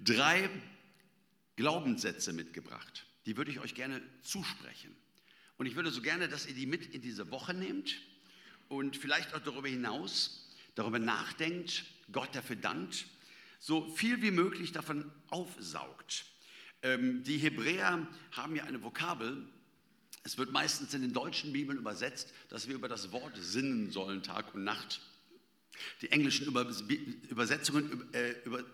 drei Glaubenssätze mitgebracht. Die würde ich euch gerne zusprechen. Und ich würde so gerne, dass ihr die mit in diese Woche nehmt und vielleicht auch darüber hinaus darüber nachdenkt, Gott dafür dankt, so viel wie möglich davon aufsaugt. Ähm, die Hebräer haben ja eine Vokabel, es wird meistens in den deutschen Bibeln übersetzt, dass wir über das Wort sinnen sollen, Tag und Nacht. Die englischen Übersetzungen, äh, über,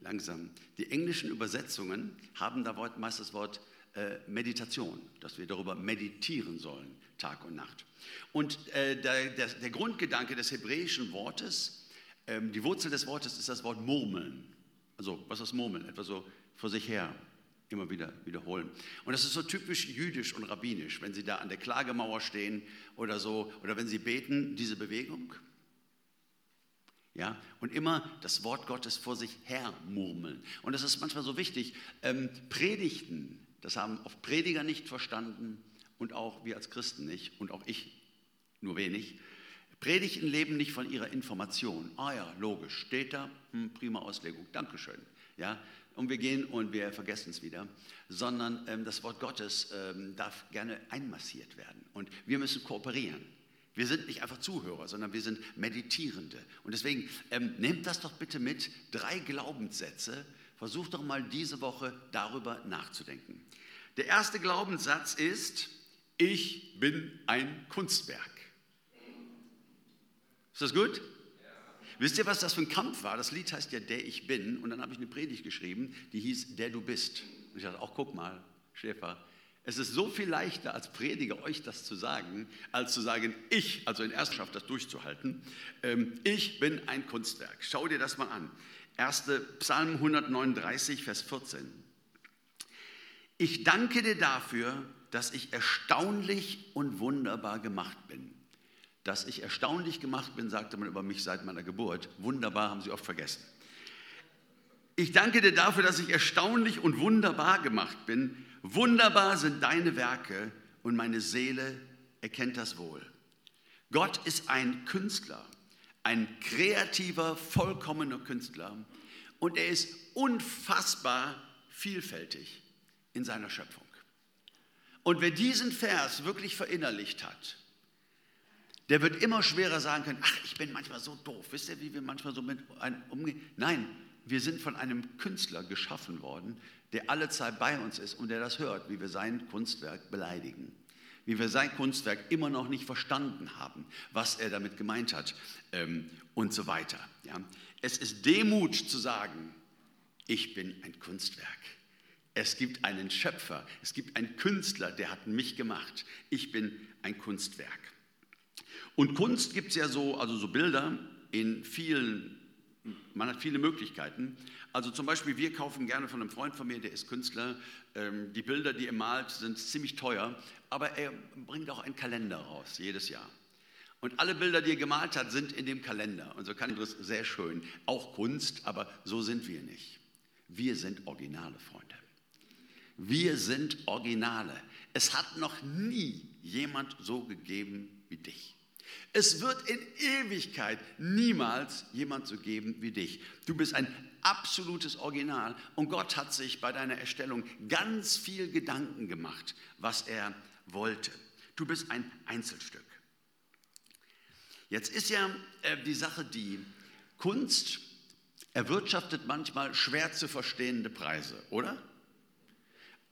langsam, die englischen Übersetzungen haben da meist das Wort äh, Meditation, dass wir darüber meditieren sollen, Tag und Nacht. Und äh, der, der, der, Grundgedanke des hebräischen Wortes, ähm, die Wurzel des Wortes ist das Wort murmeln. Also, was ist murmeln? Etwa so vor sich her immer wieder wiederholen. Und das ist so typisch jüdisch und rabbinisch, wenn Sie da an der Klagemauer stehen oder so, oder wenn Sie beten, diese Bewegung. Ja, und immer das Wort Gottes vor sich her murmeln. Und das ist manchmal so wichtig. Ähm, Predigten, das haben oft Prediger nicht verstanden und auch wir als Christen nicht und auch ich nur wenig. Predigten leben nicht von ihrer Information. Ah ja, logisch, steht da, hm, prima Auslegung, Dankeschön. Ja, und wir gehen und wir vergessen es wieder, sondern ähm, das Wort Gottes ähm, darf gerne einmassiert werden und wir müssen kooperieren. Wir sind nicht einfach Zuhörer, sondern wir sind Meditierende. Und deswegen ähm, nehmt das doch bitte mit, drei Glaubenssätze. Versucht doch mal diese Woche darüber nachzudenken. Der erste Glaubenssatz ist, ich bin ein Kunstwerk. Ist das gut? Wisst ihr, was das für ein Kampf war? Das Lied heißt ja Der ich bin. Und dann habe ich eine Predigt geschrieben, die hieß Der du bist. Und ich dachte, auch guck mal, Schäfer, es ist so viel leichter als Prediger euch das zu sagen, als zu sagen, ich, also in Erstschaft das durchzuhalten, ähm, ich bin ein Kunstwerk. Schau dir das mal an. 1. Psalm 139, Vers 14. Ich danke dir dafür, dass ich erstaunlich und wunderbar gemacht bin. Dass ich erstaunlich gemacht bin, sagte man über mich seit meiner Geburt. Wunderbar haben sie oft vergessen. Ich danke dir dafür, dass ich erstaunlich und wunderbar gemacht bin. Wunderbar sind deine Werke und meine Seele erkennt das wohl. Gott ist ein Künstler, ein kreativer, vollkommener Künstler und er ist unfassbar vielfältig in seiner Schöpfung. Und wer diesen Vers wirklich verinnerlicht hat, der wird immer schwerer sagen können, ach, ich bin manchmal so doof. Wisst ihr, wie wir manchmal so mit einem umgehen? Nein, wir sind von einem Künstler geschaffen worden, der alle Zeit bei uns ist und der das hört, wie wir sein Kunstwerk beleidigen. Wie wir sein Kunstwerk immer noch nicht verstanden haben, was er damit gemeint hat ähm, und so weiter. Ja. Es ist Demut zu sagen, ich bin ein Kunstwerk. Es gibt einen Schöpfer, es gibt einen Künstler, der hat mich gemacht. Ich bin ein Kunstwerk. Und Kunst gibt es ja so, also so Bilder in vielen man hat viele Möglichkeiten. Also zum Beispiel, wir kaufen gerne von einem Freund von mir, der ist Künstler. Ähm, die Bilder, die er malt, sind ziemlich teuer, aber er bringt auch einen Kalender raus, jedes Jahr. Und alle Bilder, die er gemalt hat, sind in dem Kalender. Und so kann das sehr schön. Auch Kunst, aber so sind wir nicht. Wir sind Originale, Freunde. Wir sind Originale. Es hat noch nie jemand so gegeben wie dich. Es wird in Ewigkeit niemals jemand so geben wie dich. Du bist ein absolutes Original und Gott hat sich bei deiner Erstellung ganz viel Gedanken gemacht, was er wollte. Du bist ein Einzelstück. Jetzt ist ja äh, die Sache die, Kunst erwirtschaftet manchmal schwer zu verstehende Preise, oder?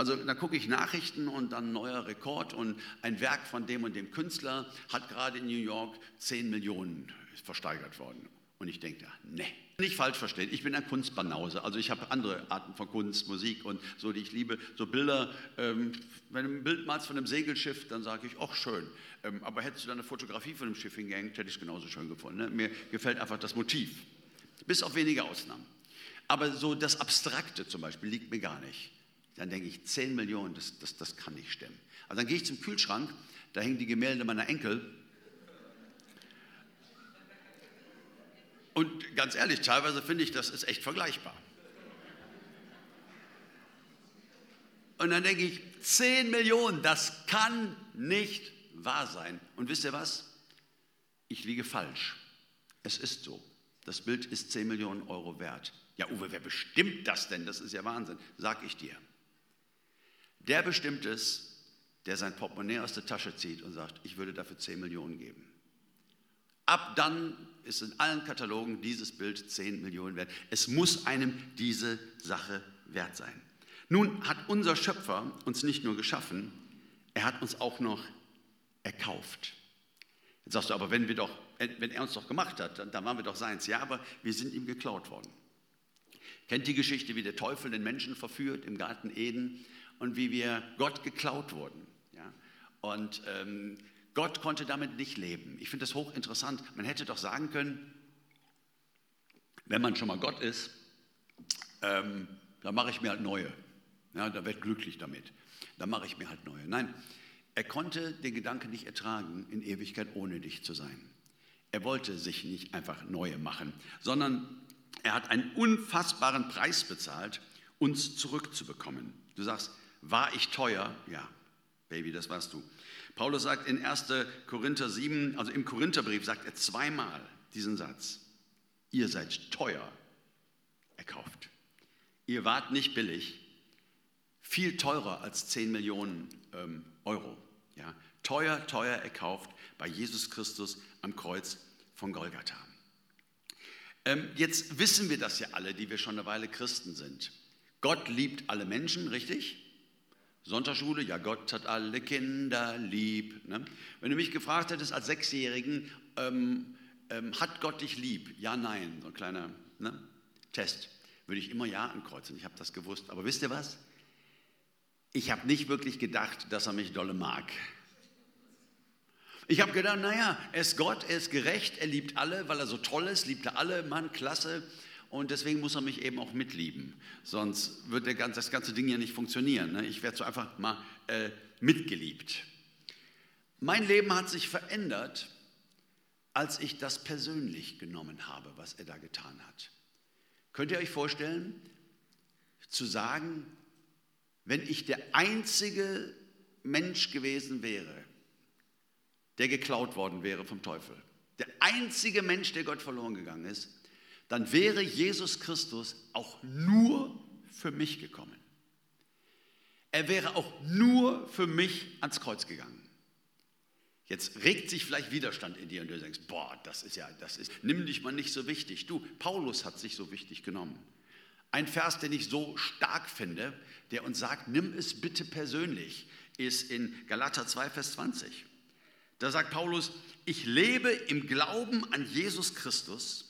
Also da gucke ich Nachrichten und dann neuer Rekord und ein Werk von dem und dem Künstler hat gerade in New York 10 Millionen versteigert worden. Und ich denke, ne, nicht falsch verstehen, ich bin ein Kunstbanause. Also ich habe andere Arten von Kunst, Musik und so, die ich liebe. So Bilder, ähm, wenn du ein Bild malst von einem Segelschiff, dann sage ich, ach schön. Ähm, aber hättest du da eine Fotografie von einem Schiff hingehängt, hätte ich es genauso schön gefunden. Ne? Mir gefällt einfach das Motiv. Bis auf wenige Ausnahmen. Aber so das Abstrakte zum Beispiel liegt mir gar nicht. Dann denke ich, 10 Millionen, das, das, das kann nicht stimmen. Also dann gehe ich zum Kühlschrank, da hängen die Gemälde meiner Enkel. Und ganz ehrlich, teilweise finde ich, das ist echt vergleichbar. Und dann denke ich, 10 Millionen, das kann nicht wahr sein. Und wisst ihr was? Ich liege falsch. Es ist so. Das Bild ist 10 Millionen Euro wert. Ja, Uwe, wer bestimmt das denn? Das ist ja Wahnsinn. Sag ich dir. Der bestimmt es, der sein Portemonnaie aus der Tasche zieht und sagt, ich würde dafür 10 Millionen geben. Ab dann ist in allen Katalogen dieses Bild 10 Millionen wert. Es muss einem diese Sache wert sein. Nun hat unser Schöpfer uns nicht nur geschaffen, er hat uns auch noch erkauft. Jetzt sagst du, aber wenn, wir doch, wenn er uns doch gemacht hat, dann, dann waren wir doch seins. Ja, aber wir sind ihm geklaut worden. Kennt die Geschichte, wie der Teufel den Menschen verführt im Garten Eden und wie wir Gott geklaut wurden. Ja? Und ähm, Gott konnte damit nicht leben. Ich finde das hochinteressant. Man hätte doch sagen können, wenn man schon mal Gott ist, ähm, dann mache ich mir halt neue. Ja, da wird glücklich damit. Dann mache ich mir halt neue. Nein, er konnte den Gedanken nicht ertragen, in Ewigkeit ohne dich zu sein. Er wollte sich nicht einfach neue machen, sondern er hat einen unfassbaren Preis bezahlt, uns zurückzubekommen. Du sagst, war ich teuer? Ja, Baby, das warst du. Paulus sagt in 1. Korinther 7, also im Korintherbrief sagt er zweimal diesen Satz. Ihr seid teuer erkauft. Ihr wart nicht billig, viel teurer als 10 Millionen ähm, Euro. Ja? Teuer, teuer erkauft bei Jesus Christus am Kreuz von Golgatha. Ähm, jetzt wissen wir das ja alle, die wir schon eine Weile Christen sind. Gott liebt alle Menschen, richtig? Sonntagsschule, ja, Gott hat alle Kinder lieb. Ne? Wenn du mich gefragt hättest als Sechsjährigen, ähm, ähm, hat Gott dich lieb? Ja, nein, so ein kleiner ne? Test. Würde ich immer Ja ankreuzen, ich habe das gewusst. Aber wisst ihr was? Ich habe nicht wirklich gedacht, dass er mich dolle mag. Ich habe gedacht, naja, er ist Gott, er ist gerecht, er liebt alle, weil er so toll ist, liebt er alle, Mann, klasse. Und deswegen muss er mich eben auch mitlieben. Sonst wird das ganze Ding ja nicht funktionieren. Ne? Ich werde so einfach mal äh, mitgeliebt. Mein Leben hat sich verändert, als ich das persönlich genommen habe, was er da getan hat. Könnt ihr euch vorstellen, zu sagen, wenn ich der einzige Mensch gewesen wäre, der geklaut worden wäre vom Teufel, der einzige Mensch, der Gott verloren gegangen ist, dann wäre Jesus Christus auch nur für mich gekommen. Er wäre auch nur für mich ans Kreuz gegangen. Jetzt regt sich vielleicht Widerstand in dir und du denkst, boah, das ist ja, das ist, nimm dich mal nicht so wichtig. Du, Paulus hat sich so wichtig genommen. Ein Vers, den ich so stark finde, der uns sagt, nimm es bitte persönlich, ist in Galater 2, Vers 20. Da sagt Paulus, ich lebe im Glauben an Jesus Christus,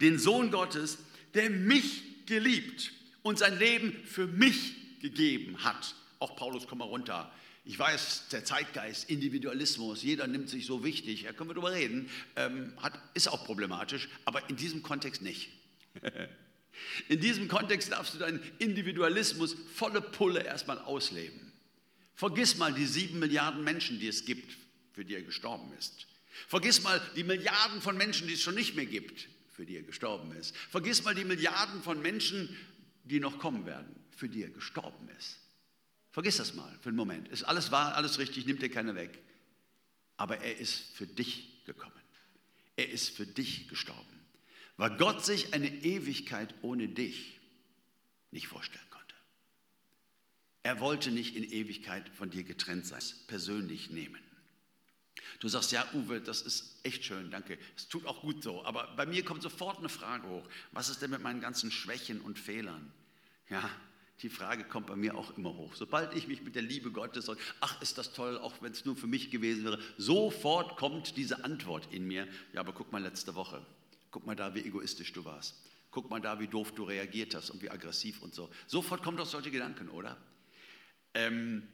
den Sohn Gottes, der mich geliebt und sein Leben für mich gegeben hat. Auch Paulus, komm mal runter. Ich weiß, der Zeitgeist, Individualismus, jeder nimmt sich so wichtig, da können wir drüber reden, ähm, hat, ist auch problematisch, aber in diesem Kontext nicht. In diesem Kontext darfst du deinen Individualismus volle Pulle erstmal ausleben. Vergiss mal die sieben Milliarden Menschen, die es gibt, für die er gestorben ist. Vergiss mal die Milliarden von Menschen, die es schon nicht mehr gibt, für die er gestorben ist. Vergiss mal die Milliarden von Menschen, die noch kommen werden, für die er gestorben ist. Vergiss das mal für einen Moment. Ist alles wahr, alles richtig, nimmt dir keiner weg. Aber er ist für dich gekommen. Er ist für dich gestorben weil Gott sich eine Ewigkeit ohne dich nicht vorstellen konnte. Er wollte nicht in Ewigkeit von dir getrennt sein, persönlich nehmen. Du sagst, ja, Uwe, das ist echt schön, danke. Es tut auch gut so. Aber bei mir kommt sofort eine Frage hoch. Was ist denn mit meinen ganzen Schwächen und Fehlern? Ja, die Frage kommt bei mir auch immer hoch. Sobald ich mich mit der Liebe Gottes und ach, ist das toll, auch wenn es nur für mich gewesen wäre, sofort kommt diese Antwort in mir. Ja, aber guck mal letzte Woche. Guck mal da, wie egoistisch du warst. Guck mal da, wie doof du reagiert hast und wie aggressiv und so. Sofort kommen doch solche Gedanken, oder? Ähm,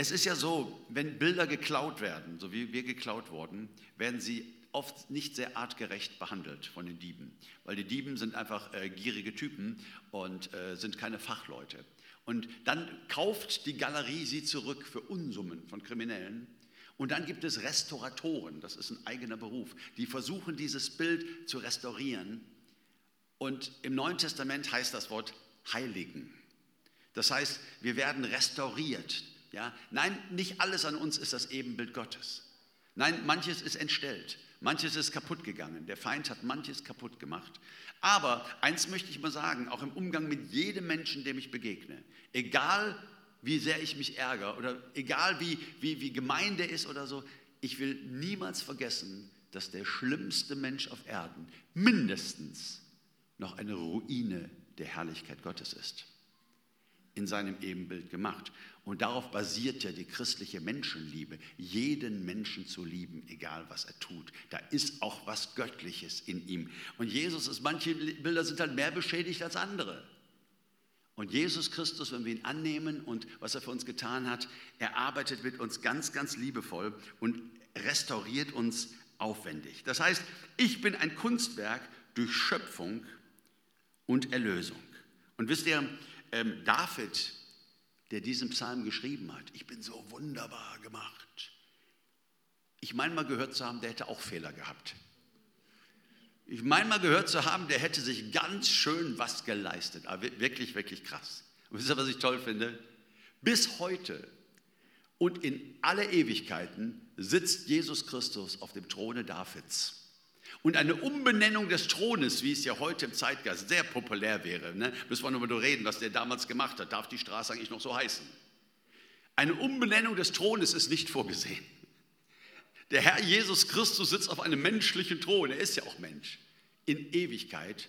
es ist ja so, wenn Bilder geklaut werden, so wie wir geklaut wurden, werden sie oft nicht sehr artgerecht behandelt von den Dieben, weil die Dieben sind einfach äh, gierige Typen und äh, sind keine Fachleute. Und dann kauft die Galerie sie zurück für Unsummen von Kriminellen und dann gibt es Restauratoren, das ist ein eigener Beruf, die versuchen dieses Bild zu restaurieren. Und im Neuen Testament heißt das Wort heiligen. Das heißt, wir werden restauriert. Ja? Nein, nicht alles an uns ist das Ebenbild Gottes. Nein, manches ist entstellt, Manches ist kaputt gegangen. Der Feind hat manches kaputt gemacht. Aber eins möchte ich mal sagen, auch im Umgang mit jedem Menschen, dem ich begegne, egal wie sehr ich mich ärgere oder egal wie, wie, wie gemein der ist oder so, ich will niemals vergessen, dass der schlimmste Mensch auf Erden mindestens noch eine Ruine der Herrlichkeit Gottes ist. In seinem Ebenbild gemacht. Und darauf basiert ja die christliche Menschenliebe, jeden Menschen zu lieben, egal was er tut. Da ist auch was Göttliches in ihm. Und Jesus ist, manche Bilder sind halt mehr beschädigt als andere. Und Jesus Christus, wenn wir ihn annehmen und was er für uns getan hat, er arbeitet mit uns ganz, ganz liebevoll und restauriert uns aufwendig. Das heißt, ich bin ein Kunstwerk durch Schöpfung und Erlösung. Und wisst ihr, ähm, David, der diesen Psalm geschrieben hat, ich bin so wunderbar gemacht. Ich meine mal gehört zu haben, der hätte auch Fehler gehabt. Ich meine mal gehört zu haben, der hätte sich ganz schön was geleistet. Aber wirklich, wirklich krass. Und wisst ihr, was ich toll finde? Bis heute und in alle Ewigkeiten sitzt Jesus Christus auf dem Throne Davids. Und eine Umbenennung des Thrones, wie es ja heute im Zeitgeist sehr populär wäre, ne? müssen wir nur mal reden, was der damals gemacht hat. Darf die Straße eigentlich noch so heißen? Eine Umbenennung des Thrones ist nicht vorgesehen. Der Herr Jesus Christus sitzt auf einem menschlichen Thron. Er ist ja auch Mensch in Ewigkeit.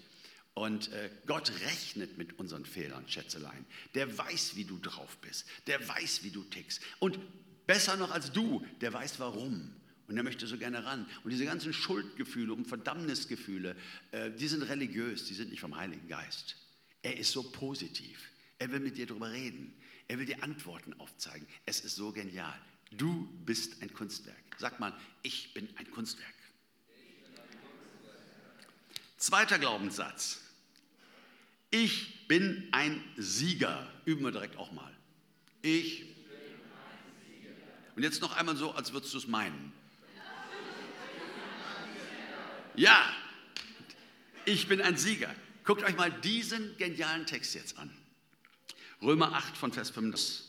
Und äh, Gott rechnet mit unseren Fehlern, Schätzelein. Der weiß, wie du drauf bist. Der weiß, wie du tickst. Und besser noch als du, der weiß warum. Und er möchte so gerne ran. Und diese ganzen Schuldgefühle und Verdammnisgefühle, äh, die sind religiös, die sind nicht vom Heiligen Geist. Er ist so positiv. Er will mit dir darüber reden. Er will dir Antworten aufzeigen. Es ist so genial. Du bist ein Kunstwerk. Sag mal, ich bin ein Kunstwerk. Zweiter Glaubenssatz. Ich bin ein Sieger. Üben wir direkt auch mal. Ich. Und jetzt noch einmal so, als würdest du es meinen. Ja, ich bin ein Sieger. Guckt euch mal diesen genialen Text jetzt an. Römer 8 von Vers 5.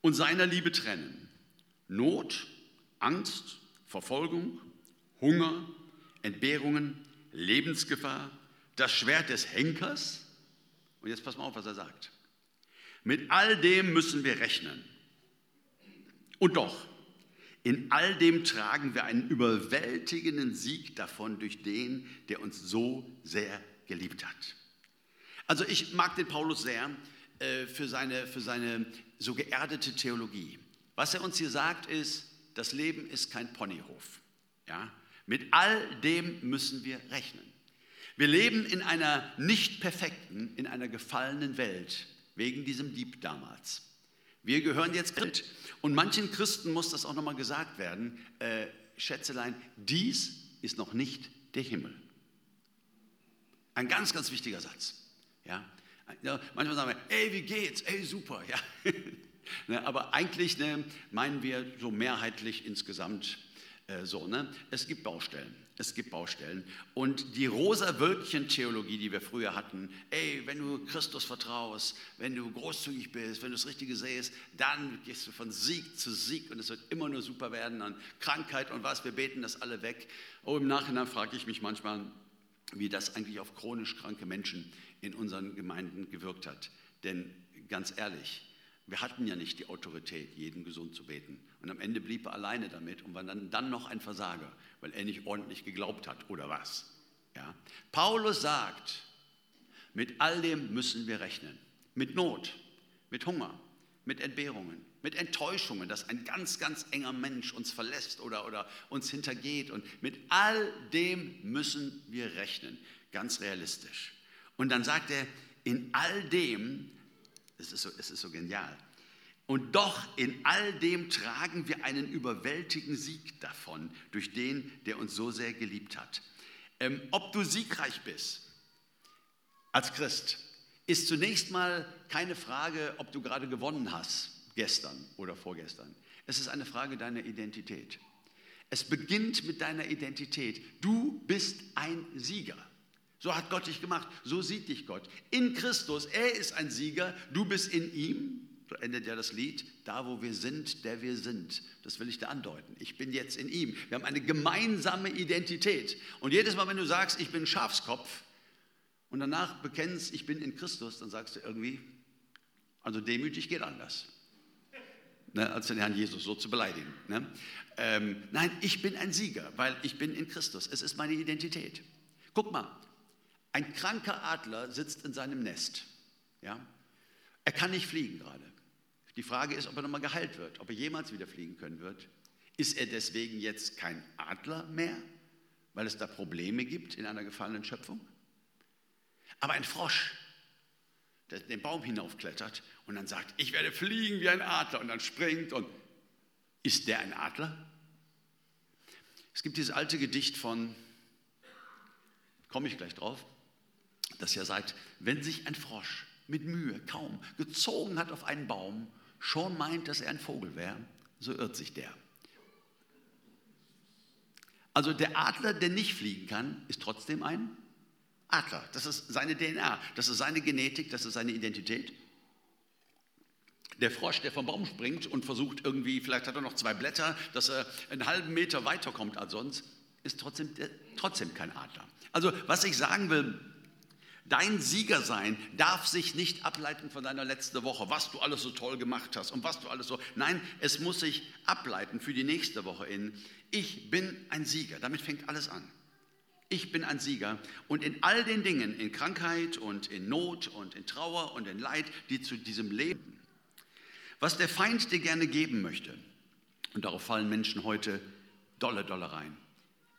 Und seiner Liebe trennen. Not, Angst, Verfolgung, Hunger, Entbehrungen, Lebensgefahr, das Schwert des Henkers. Und jetzt pass mal auf, was er sagt. Mit all dem müssen wir rechnen. Und doch, in all dem tragen wir einen überwältigenden Sieg davon durch den, der uns so sehr geliebt hat. Also ich mag den Paulus sehr äh, für, seine, für seine so geerdete Theologie. Was er uns hier sagt ist, das Leben ist kein Ponyhof. Ja? Mit all dem müssen wir rechnen. Wir leben in einer nicht perfekten, in einer gefallenen Welt, wegen diesem Dieb damals. Wir gehören jetzt mit. Und manchen Christen muss das auch nochmal gesagt werden, äh, Schätzelein, dies ist noch nicht der Himmel. Ein ganz, ganz wichtiger Satz. Ja? manchmal sagen wir, ey, wie geht's? Ey, super. Ja? ne, aber eigentlich ne, meinen wir so mehrheitlich insgesamt äh, so. Ne? Es gibt Baustellen. Es gibt Baustellen. Und die rosa Wölkchen-Theologie, die wir früher hatten, ey, wenn du Christus vertraust, wenn du großzügig bist, wenn du das Richtige siehst, dann gehst du von Sieg zu Sieg und es wird immer nur super werden an Krankheit und was, wir beten das alle weg. Oh, im Nachhinein frage ich mich manchmal, wie das eigentlich auf chronisch kranke Menschen in unseren Gemeinden gewirkt hat. Denn ganz ehrlich, wir hatten ja nicht die Autorität, jeden gesund zu beten. Und am Ende blieb er alleine damit und war dann, dann noch ein Versager, weil er nicht ordentlich geglaubt hat oder was. Ja? Paulus sagt, mit all dem müssen wir rechnen. Mit Not, mit Hunger, mit Entbehrungen, mit Enttäuschungen, dass ein ganz, ganz enger Mensch uns verlässt oder, oder uns hintergeht. Und mit all dem müssen wir rechnen, ganz realistisch. Und dann sagt er, in all dem es ist so, es ist so genial. Und doch in all dem tragen wir einen überwältigenden Sieg davon, durch den, der uns so sehr geliebt hat. Ähm, ob du siegreich bist als Christ, ist zunächst mal keine Frage, ob du gerade gewonnen hast, gestern oder vorgestern. Es ist eine Frage deiner Identität. Es beginnt mit deiner Identität. Du bist ein Sieger. So hat Gott dich gemacht. So sieht dich Gott. In Christus, er ist ein Sieger, du bist in ihm. So endet ja das Lied, da wo wir sind, der wir sind. Das will ich da andeuten. Ich bin jetzt in ihm. Wir haben eine gemeinsame Identität. Und jedes Mal, wenn du sagst, ich bin Schafskopf und danach bekennst, ich bin in Christus, dann sagst du irgendwie, also demütig geht anders. Ne, als den Herrn Jesus so zu beleidigen. Ne? Ähm, nein, ich bin ein Sieger, weil ich bin in Christus. Es ist meine Identität. Guck mal, ein kranker Adler sitzt in seinem Nest. Ja? Er kann nicht fliegen gerade. Die Frage ist, ob er nochmal geheilt wird, ob er jemals wieder fliegen können wird. Ist er deswegen jetzt kein Adler mehr, weil es da Probleme gibt in einer gefallenen Schöpfung? Aber ein Frosch, der den Baum hinaufklettert und dann sagt, ich werde fliegen wie ein Adler und dann springt und ist der ein Adler? Es gibt dieses alte Gedicht von, komme ich gleich drauf, das ja sagt, wenn sich ein Frosch mit Mühe kaum gezogen hat auf einen Baum, schon meint, dass er ein Vogel wäre, so irrt sich der. Also der Adler, der nicht fliegen kann, ist trotzdem ein Adler. Das ist seine DNA, das ist seine Genetik, das ist seine Identität. Der Frosch, der vom Baum springt und versucht irgendwie, vielleicht hat er noch zwei Blätter, dass er einen halben Meter weiterkommt als sonst, ist trotzdem, trotzdem kein Adler. Also was ich sagen will, Dein Siegersein darf sich nicht ableiten von deiner letzten Woche, was du alles so toll gemacht hast und was du alles so. Nein, es muss sich ableiten für die nächste Woche in. Ich bin ein Sieger. Damit fängt alles an. Ich bin ein Sieger. Und in all den Dingen, in Krankheit und in Not und in Trauer und in Leid, die zu diesem Leben, was der Feind dir gerne geben möchte, und darauf fallen Menschen heute dolle, dolle rein,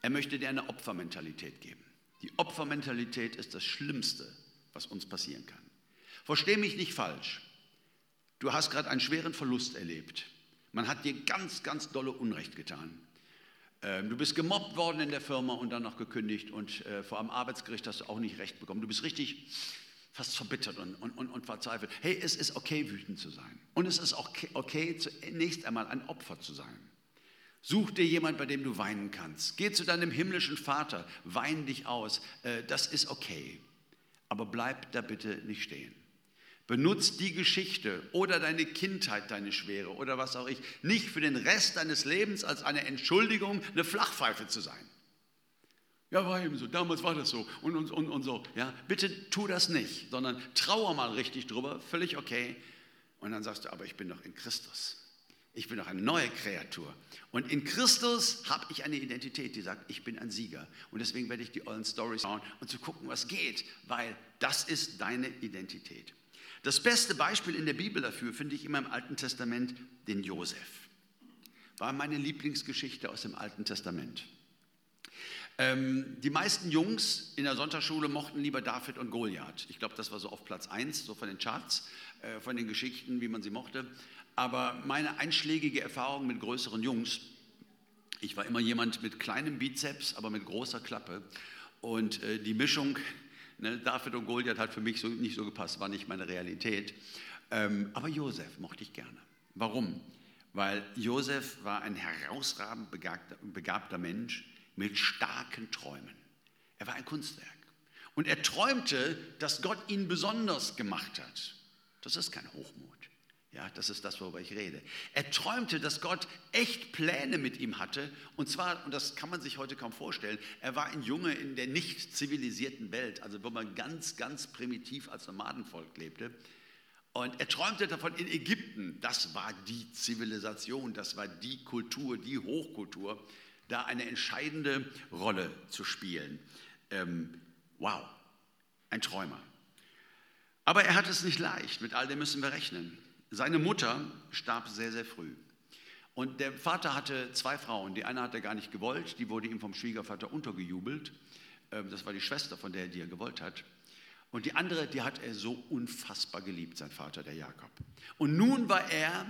er möchte dir eine Opfermentalität geben. Die Opfermentalität ist das Schlimmste, was uns passieren kann. Versteh mich nicht falsch. Du hast gerade einen schweren Verlust erlebt. Man hat dir ganz, ganz dolle Unrecht getan. Ähm, du bist gemobbt worden in der Firma und dann noch gekündigt und äh, vor einem Arbeitsgericht hast du auch nicht recht bekommen. Du bist richtig fast verbittert und, und, und, und verzweifelt. Hey, es ist okay, wütend zu sein. Und es ist auch okay, okay, zunächst einmal ein Opfer zu sein. Such dir jemand, bei dem du weinen kannst. Geh zu deinem himmlischen Vater, wein dich aus. Äh, das ist okay. Aber bleib da bitte nicht stehen. Benutz die Geschichte oder deine Kindheit, deine Schwere oder was auch ich, nicht für den Rest deines Lebens als eine Entschuldigung, eine Flachpfeife zu sein. Ja, war eben so, damals war das so und, und, und, und so. Ja, bitte tu das nicht, sondern trauer mal richtig drüber, völlig okay. Und dann sagst du, aber ich bin doch in Christus. Ich bin doch eine neue Kreatur. Und in Christus habe ich eine Identität, die sagt, ich bin ein Sieger. Und deswegen werde ich die ollen Stories schauen und zu gucken, was geht, weil das ist deine Identität. Das beste Beispiel in der Bibel dafür finde ich immer im Alten Testament den Josef. War meine Lieblingsgeschichte aus dem Alten Testament. Ähm, die meisten Jungs in der Sonntagsschule mochten lieber David und Goliath. Ich glaube, das war so auf Platz 1, so von den Charts, äh, von den Geschichten, wie man sie mochte. Aber meine einschlägige Erfahrung mit größeren Jungs, ich war immer jemand mit kleinem Bizeps, aber mit großer Klappe. Und äh, die Mischung, ne, David und Goliath hat für mich so, nicht so gepasst, war nicht meine Realität. Ähm, aber Josef mochte ich gerne. Warum? Weil Josef war ein herausragend begabter, begabter Mensch mit starken Träumen. Er war ein Kunstwerk. Und er träumte, dass Gott ihn besonders gemacht hat. Das ist kein Hochmut. Ja, das ist das, worüber ich rede. Er träumte, dass Gott echt Pläne mit ihm hatte. Und zwar, und das kann man sich heute kaum vorstellen, er war ein Junge in der nicht zivilisierten Welt, also wo man ganz, ganz primitiv als Nomadenvolk lebte. Und er träumte davon in Ägypten, das war die Zivilisation, das war die Kultur, die Hochkultur, da eine entscheidende Rolle zu spielen. Ähm, wow, ein Träumer. Aber er hat es nicht leicht, mit all dem müssen wir rechnen. Seine Mutter starb sehr, sehr früh. Und der Vater hatte zwei Frauen. Die eine hat er gar nicht gewollt, die wurde ihm vom Schwiegervater untergejubelt. Ähm, das war die Schwester, von der er gewollt hat. Und die andere, die hat er so unfassbar geliebt, sein Vater, der Jakob. Und nun war er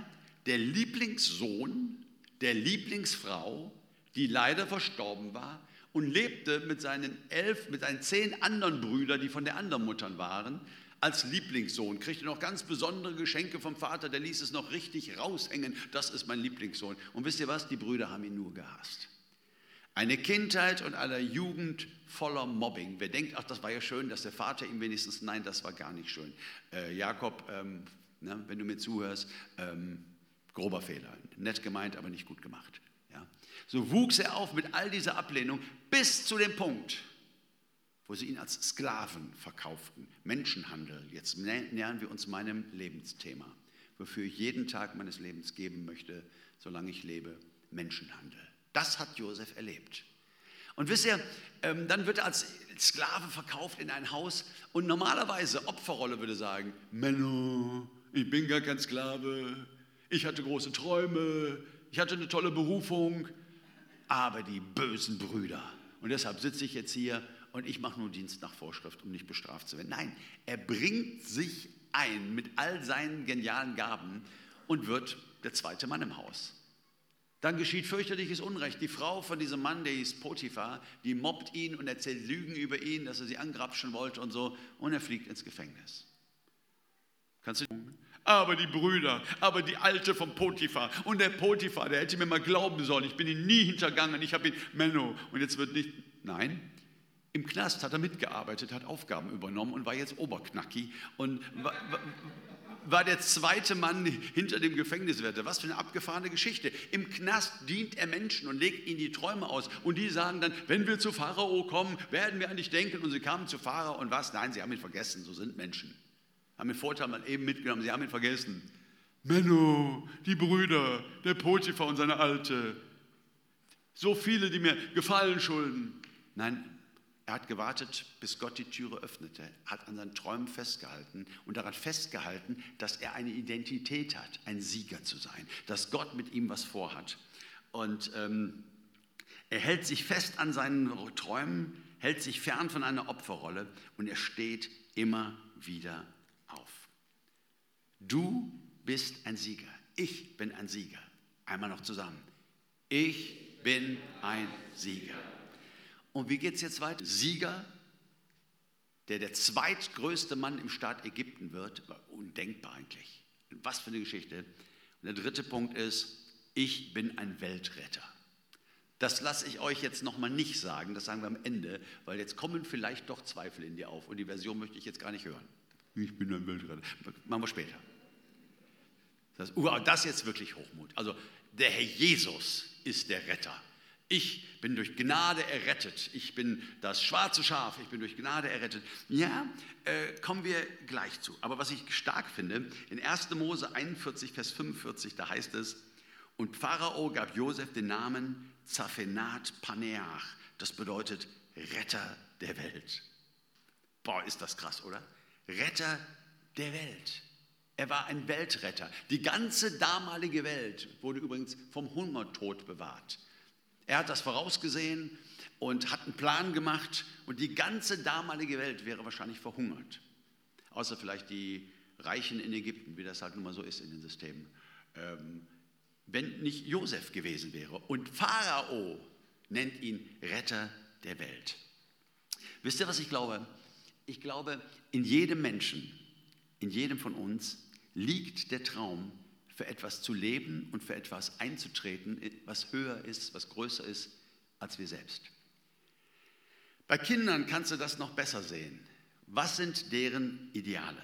der Lieblingssohn der Lieblingsfrau, die leider verstorben war und lebte mit seinen elf, mit seinen zehn anderen Brüdern, die von der anderen Mutter waren, als Lieblingssohn, kriegte noch ganz besondere Geschenke vom Vater, der ließ es noch richtig raushängen, das ist mein Lieblingssohn. Und wisst ihr was, die Brüder haben ihn nur gehasst. Eine Kindheit und eine Jugend voller Mobbing. Wer denkt, ach, das war ja schön, dass der Vater ihm wenigstens, nein, das war gar nicht schön. Äh, Jakob ähm, Ne? Wenn du mir zuhörst, ähm, grober Fehler. Nett gemeint, aber nicht gut gemacht. So wuchs er auf mit all dieser Ablehnung bis zu dem Punkt, wo sie ihn als Sklaven verkauften. Menschenhandel. Jetzt nähern wir uns meinem Lebensthema, wofür ich jeden Tag meines Lebens geben möchte, solange ich lebe. Menschenhandel. Das hat Josef erlebt. Und wisst ihr, ähm, dann wird er als Sklave verkauft in ein Haus und normalerweise, Opferrolle würde sagen, Menno, ich bin gar kein Sklave, ich hatte große Träume, ich hatte eine tolle Berufung, aber die bösen Brüder. Und deshalb sitze ich jetzt hier und ich mache nur Dienst nach Vorschrift, um nicht bestraft zu werden. Nein, er bringt sich ein mit all seinen genialen Gaben und wird der zweite Mann im Haus. Dann geschieht fürchterliches Unrecht. Die Frau von diesem Mann, der hieß Potiphar, die mobbt ihn und erzählt Lügen über ihn, dass er sie angrapschen wollte und so. Und er fliegt ins Gefängnis. Kannst du? Aber die Brüder, aber die Alte vom Potiphar und der Potiphar, der hätte mir mal glauben sollen. Ich bin ihn nie hintergangen. Ich habe ihn, Menno. Und jetzt wird nicht, nein. Im Knast hat er mitgearbeitet, hat Aufgaben übernommen und war jetzt Oberknacki und war, war der zweite Mann hinter dem Gefängniswärter. Was für eine abgefahrene Geschichte. Im Knast dient er Menschen und legt ihnen die Träume aus. Und die sagen dann, wenn wir zu Pharao kommen, werden wir an dich denken. Und sie kamen zu Pharao und was? Nein, sie haben ihn vergessen. So sind Menschen. Haben den Vorteil mal eben mitgenommen, sie haben ihn vergessen. Menno, die Brüder, der Potiphar und seine Alte. So viele, die mir Gefallen schulden. Nein, er hat gewartet, bis Gott die Türe öffnete, hat an seinen Träumen festgehalten und daran festgehalten, dass er eine Identität hat, ein Sieger zu sein, dass Gott mit ihm was vorhat. Und ähm, er hält sich fest an seinen Träumen, hält sich fern von einer Opferrolle und er steht immer wieder. Du bist ein Sieger. Ich bin ein Sieger. Einmal noch zusammen. Ich bin ein Sieger. Und wie geht es jetzt weiter? Sieger, der der zweitgrößte Mann im Staat Ägypten wird, undenkbar eigentlich. Was für eine Geschichte. Und der dritte Punkt ist, ich bin ein Weltretter. Das lasse ich euch jetzt nochmal nicht sagen, das sagen wir am Ende, weil jetzt kommen vielleicht doch Zweifel in dir auf und die Version möchte ich jetzt gar nicht hören. Ich bin ein Weltretter. Machen wir später. Das, uh, das ist jetzt wirklich Hochmut. Also der Herr Jesus ist der Retter. Ich bin durch Gnade errettet. Ich bin das schwarze Schaf. Ich bin durch Gnade errettet. Ja, äh, kommen wir gleich zu. Aber was ich stark finde, in 1. Mose 41, Vers 45, da heißt es, und Pharao gab Josef den Namen Zaphenat Paneach. Das bedeutet Retter der Welt. Boah, ist das krass, oder? Retter der Welt. Er war ein Weltretter. Die ganze damalige Welt wurde übrigens vom Hungertod bewahrt. Er hat das vorausgesehen und hat einen Plan gemacht und die ganze damalige Welt wäre wahrscheinlich verhungert. Außer vielleicht die Reichen in Ägypten, wie das halt nun mal so ist in den Systemen. Ähm, wenn nicht Josef gewesen wäre. Und Pharao nennt ihn Retter der Welt. Wisst ihr, was ich glaube? Ich glaube, in jedem Menschen, in jedem von uns liegt der Traum, für etwas zu leben und für etwas einzutreten, was höher ist, was größer ist als wir selbst. Bei Kindern kannst du das noch besser sehen. Was sind deren Ideale?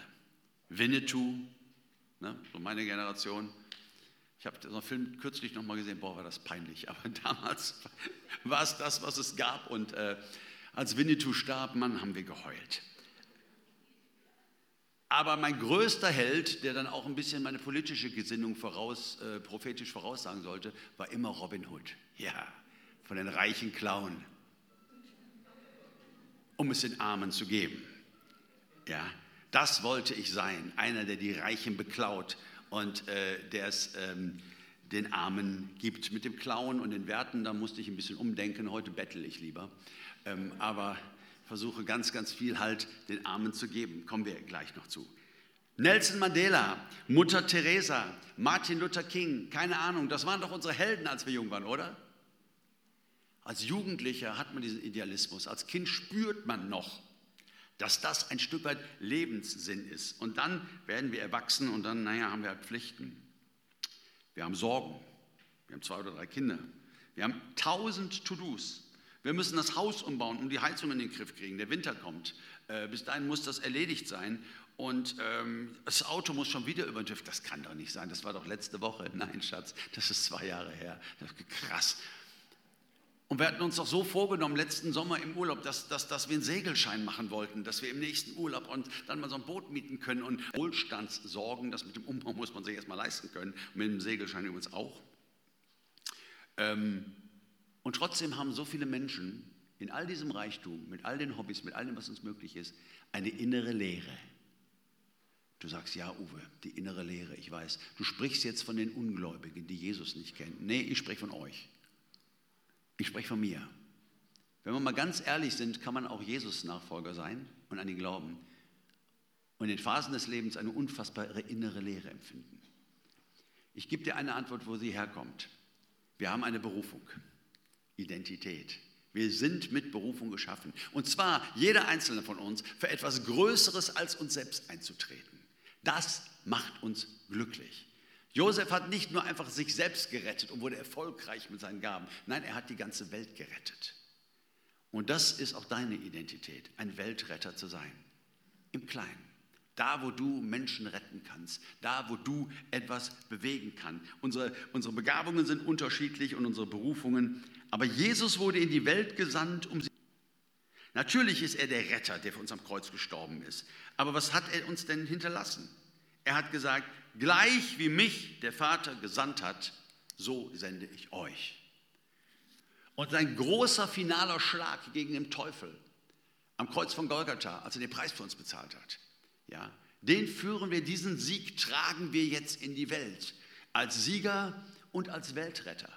Winnetou, ne, so meine Generation. Ich habe einen Film kürzlich noch mal gesehen, boah, war das peinlich, aber damals war es das, was es gab und äh, als Winnetou starb, Mann, haben wir geheult. Aber mein größter Held, der dann auch ein bisschen meine politische Gesinnung voraus, äh, prophetisch voraussagen sollte, war immer Robin Hood. Ja, von den reichen Klauen, um es den Armen zu geben. Ja, das wollte ich sein, einer, der die Reichen beklaut und äh, der es ähm, den Armen gibt. Mit dem Klauen und den Werten, da musste ich ein bisschen umdenken. Heute bettel ich lieber. Ähm, aber versuche ganz, ganz viel halt den Armen zu geben. Kommen wir gleich noch zu. Nelson Mandela, Mutter Teresa, Martin Luther King, keine Ahnung, das waren doch unsere Helden, als wir jung waren, oder? Als Jugendlicher hat man diesen Idealismus, als Kind spürt man noch, dass das ein Stück weit Lebenssinn ist. Und dann werden wir erwachsen und dann, naja, haben wir halt Pflichten. Wir haben Sorgen. Wir haben zwei oder drei Kinder. Wir haben tausend To-Dos. Wir müssen das Haus umbauen, um die Heizung in den Griff kriegen. Der Winter kommt. Äh, bis dahin muss das erledigt sein. und ähm, das Auto muss schon wieder über den TÜV. Das kann doch nicht sein, das war doch letzte Woche. Nein, Schatz, das ist zwei Jahre her. Krass. Und wir hatten uns doch so vorgenommen, letzten Sommer im Urlaub, dass, dass, dass wir einen Segelschein machen wollten, dass wir im nächsten Urlaub und dann mal so ein Boot mieten können und Wohlstandssorgen, das mit dem Umbau muss man sich erstmal leisten können, mit dem Segelschein übrigens auch. Ähm, und trotzdem haben so viele Menschen in all diesem Reichtum, mit all den Hobbys, mit all dem, was uns möglich ist, eine innere Leere. Du sagst, ja, Uwe, die innere Leere, ich weiß. Du sprichst jetzt von den Ungläubigen, die Jesus nicht kennen. Nee, ich spreche von euch. Ich spreche von mir. Wenn wir mal ganz ehrlich sind, kann man auch Jesus-Nachfolger sein und an ihn glauben und in Phasen des Lebens eine unfassbare innere Leere empfinden. Ich gebe dir eine Antwort, wo sie herkommt. Wir haben eine Berufung, Identität. Wir sind mit Berufung geschaffen. Und zwar jeder einzelne von uns für etwas Größeres als uns selbst einzutreten. Das macht uns glücklich. Josef hat nicht nur einfach sich selbst gerettet und wurde erfolgreich mit seinen Gaben. Nein, er hat die ganze Welt gerettet. Und das ist auch deine Identität, ein Weltretter zu sein. Im Kleinen. Da, wo du Menschen retten kannst, da, wo du etwas bewegen kannst. Unsere, unsere Begabungen sind unterschiedlich und unsere Berufungen. Aber Jesus wurde in die Welt gesandt, um sie. Natürlich ist er der Retter, der für uns am Kreuz gestorben ist. Aber was hat er uns denn hinterlassen? Er hat gesagt, gleich wie mich der Vater gesandt hat, so sende ich euch. Und sein großer finaler Schlag gegen den Teufel am Kreuz von Golgatha, als er den Preis für uns bezahlt hat, ja, den führen wir, diesen Sieg tragen wir jetzt in die Welt als Sieger und als Weltretter.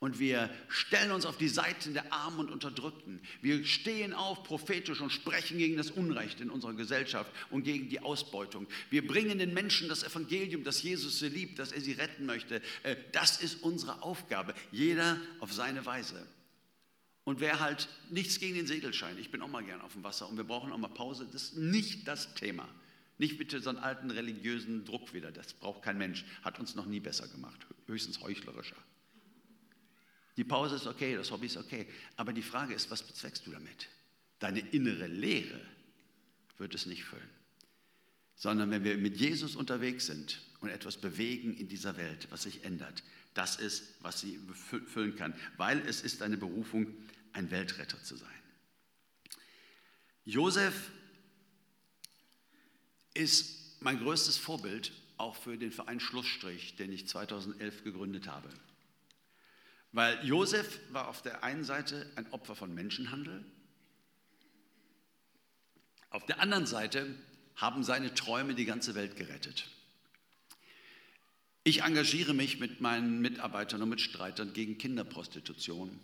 Und wir stellen uns auf die Seiten der Armen und Unterdrückten. Wir stehen auf prophetisch und sprechen gegen das Unrecht in unserer Gesellschaft und gegen die Ausbeutung. Wir bringen den Menschen das Evangelium, dass Jesus sie liebt, dass er sie retten möchte. Äh, das ist unsere Aufgabe, jeder auf seine Weise. Und wer halt nichts gegen den Segelschein, ich bin auch mal gern auf dem Wasser und wir brauchen auch mal Pause, das ist nicht das Thema. Nicht bitte so einen alten religiösen Druck wieder, das braucht kein Mensch, hat uns noch nie besser gemacht, höchstens heuchlerischer. Die Pause ist okay, das Hobby ist okay. Aber die Frage ist, was bezweckst du damit? Deine innere Lehre wird es nicht füllen. Sondern wenn wir mit Jesus unterwegs sind und etwas bewegen in dieser Welt, was sich ändert, das ist, was sie füllen kann. Weil es ist eine Berufung, ein Weltretter zu sein. Josef ist mein größtes Vorbild auch für den Verein Schlussstrich, den ich 2011 gegründet habe. Weil Josef war auf der einen Seite ein Opfer von Menschenhandel, auf der anderen Seite haben seine Träume die ganze Welt gerettet. Ich engagiere mich mit meinen Mitarbeitern und Mitstreitern gegen Kinderprostitution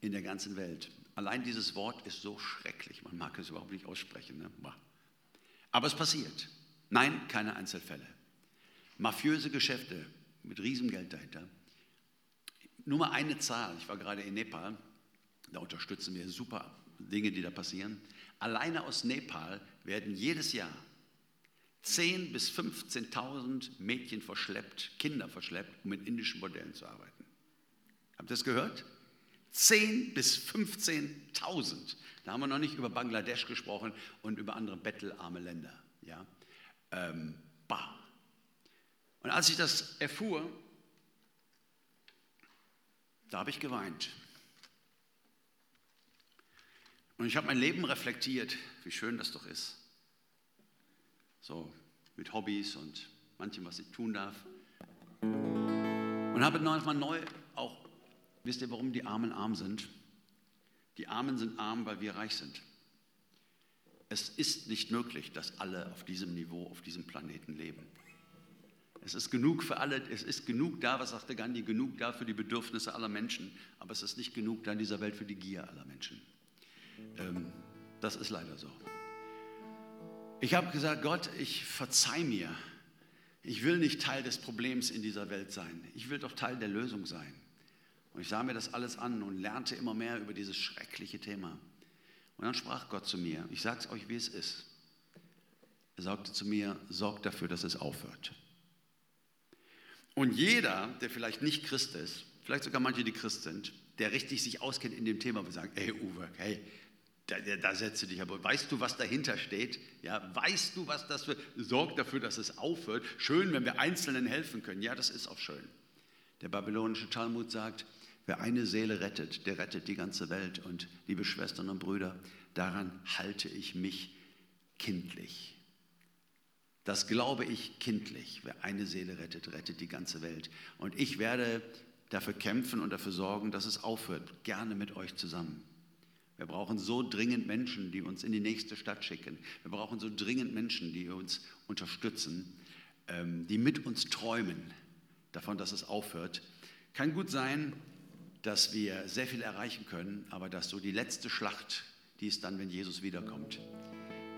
in der ganzen Welt. Allein dieses Wort ist so schrecklich, man mag es überhaupt nicht aussprechen. Ne? Aber es passiert. Nein, keine Einzelfälle. Mafiöse Geschäfte mit Riesengeld dahinter nur mal eine Zahl. Ich war gerade in Nepal. Da unterstützen wir super Dinge, die da passieren. Alleine aus Nepal werden jedes Jahr 10.000 bis 15.000 Mädchen verschleppt, Kinder verschleppt, um in indischen Bordellen zu arbeiten. Habt ihr das gehört? 10.000 bis 15.000. Da haben wir noch nicht über Bangladesch gesprochen und über andere bettelarme Länder. Ja? Ähm, bah. Und als ich das erfuhr, da habe ich geweint. Und ich habe mein Leben reflektiert, wie schön das doch ist. So mit Hobbys und manchem, was ich tun darf. Und habe nochmal neu auch, wisst ihr, warum die Armen arm sind? Die Armen sind arm, weil wir reich sind. Es ist nicht möglich, dass alle auf diesem Niveau, auf diesem Planeten leben. Es ist genug für alle, es ist genug da, was sagte Gandhi, genug da für die Bedürfnisse aller Menschen, aber es ist nicht genug da in dieser Welt für die Gier aller Menschen. Ähm, das ist leider so. Ich habe gesagt, Gott, ich verzeih mir. Ich will nicht Teil des Problems in dieser Welt sein. Ich will doch Teil der Lösung sein. Und ich sah mir das alles an und lernte immer mehr über dieses schreckliche Thema. Und dann sprach Gott zu mir, ich sage es euch, wie es ist. Er sagte zu mir, sorgt dafür, dass es aufhört. Und jeder, der vielleicht nicht Christ ist, vielleicht sogar manche, die Christ sind, der richtig sich auskennt in dem Thema, wir sagen, hey Uwe, hey, da, da setze dich aber. Weißt du, was dahinter steht? Ja, weißt du, was das für. Sorgt dafür, dass es aufhört. Schön, wenn wir Einzelnen helfen können. Ja, das ist auch schön. Der babylonische Talmud sagt, wer eine Seele rettet, der rettet die ganze Welt. Und liebe Schwestern und Brüder, daran halte ich mich kindlich. Das glaube ich kindlich. Wer eine Seele rettet, rettet die ganze Welt. Und ich werde dafür kämpfen und dafür sorgen, dass es aufhört. Gerne mit euch zusammen. Wir brauchen so dringend Menschen, die uns in die nächste Stadt schicken. Wir brauchen so dringend Menschen, die uns unterstützen, ähm, die mit uns träumen davon, dass es aufhört. Kann gut sein, dass wir sehr viel erreichen können, aber dass so die letzte Schlacht, die ist dann, wenn Jesus wiederkommt.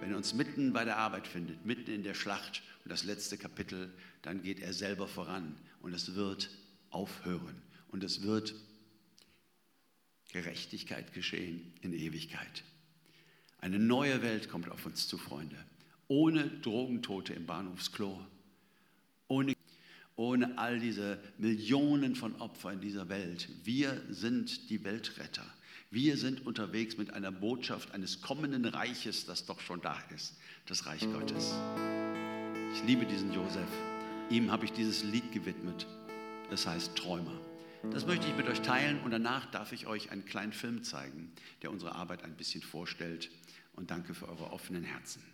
Wenn er uns mitten bei der Arbeit findet, mitten in der Schlacht und das letzte Kapitel, dann geht er selber voran und es wird aufhören und es wird Gerechtigkeit geschehen in Ewigkeit. Eine neue Welt kommt auf uns zu, Freunde. Ohne Drogentote im Bahnhofsklo, ohne, ohne all diese Millionen von Opfern in dieser Welt. Wir sind die Weltretter. Wir sind unterwegs mit einer Botschaft eines kommenden Reiches, das doch schon da ist, das Reich Gottes. Ich liebe diesen Josef. Ihm habe ich dieses Lied gewidmet. Es heißt Träumer. Das möchte ich mit euch teilen und danach darf ich euch einen kleinen Film zeigen, der unsere Arbeit ein bisschen vorstellt. Und danke für eure offenen Herzen.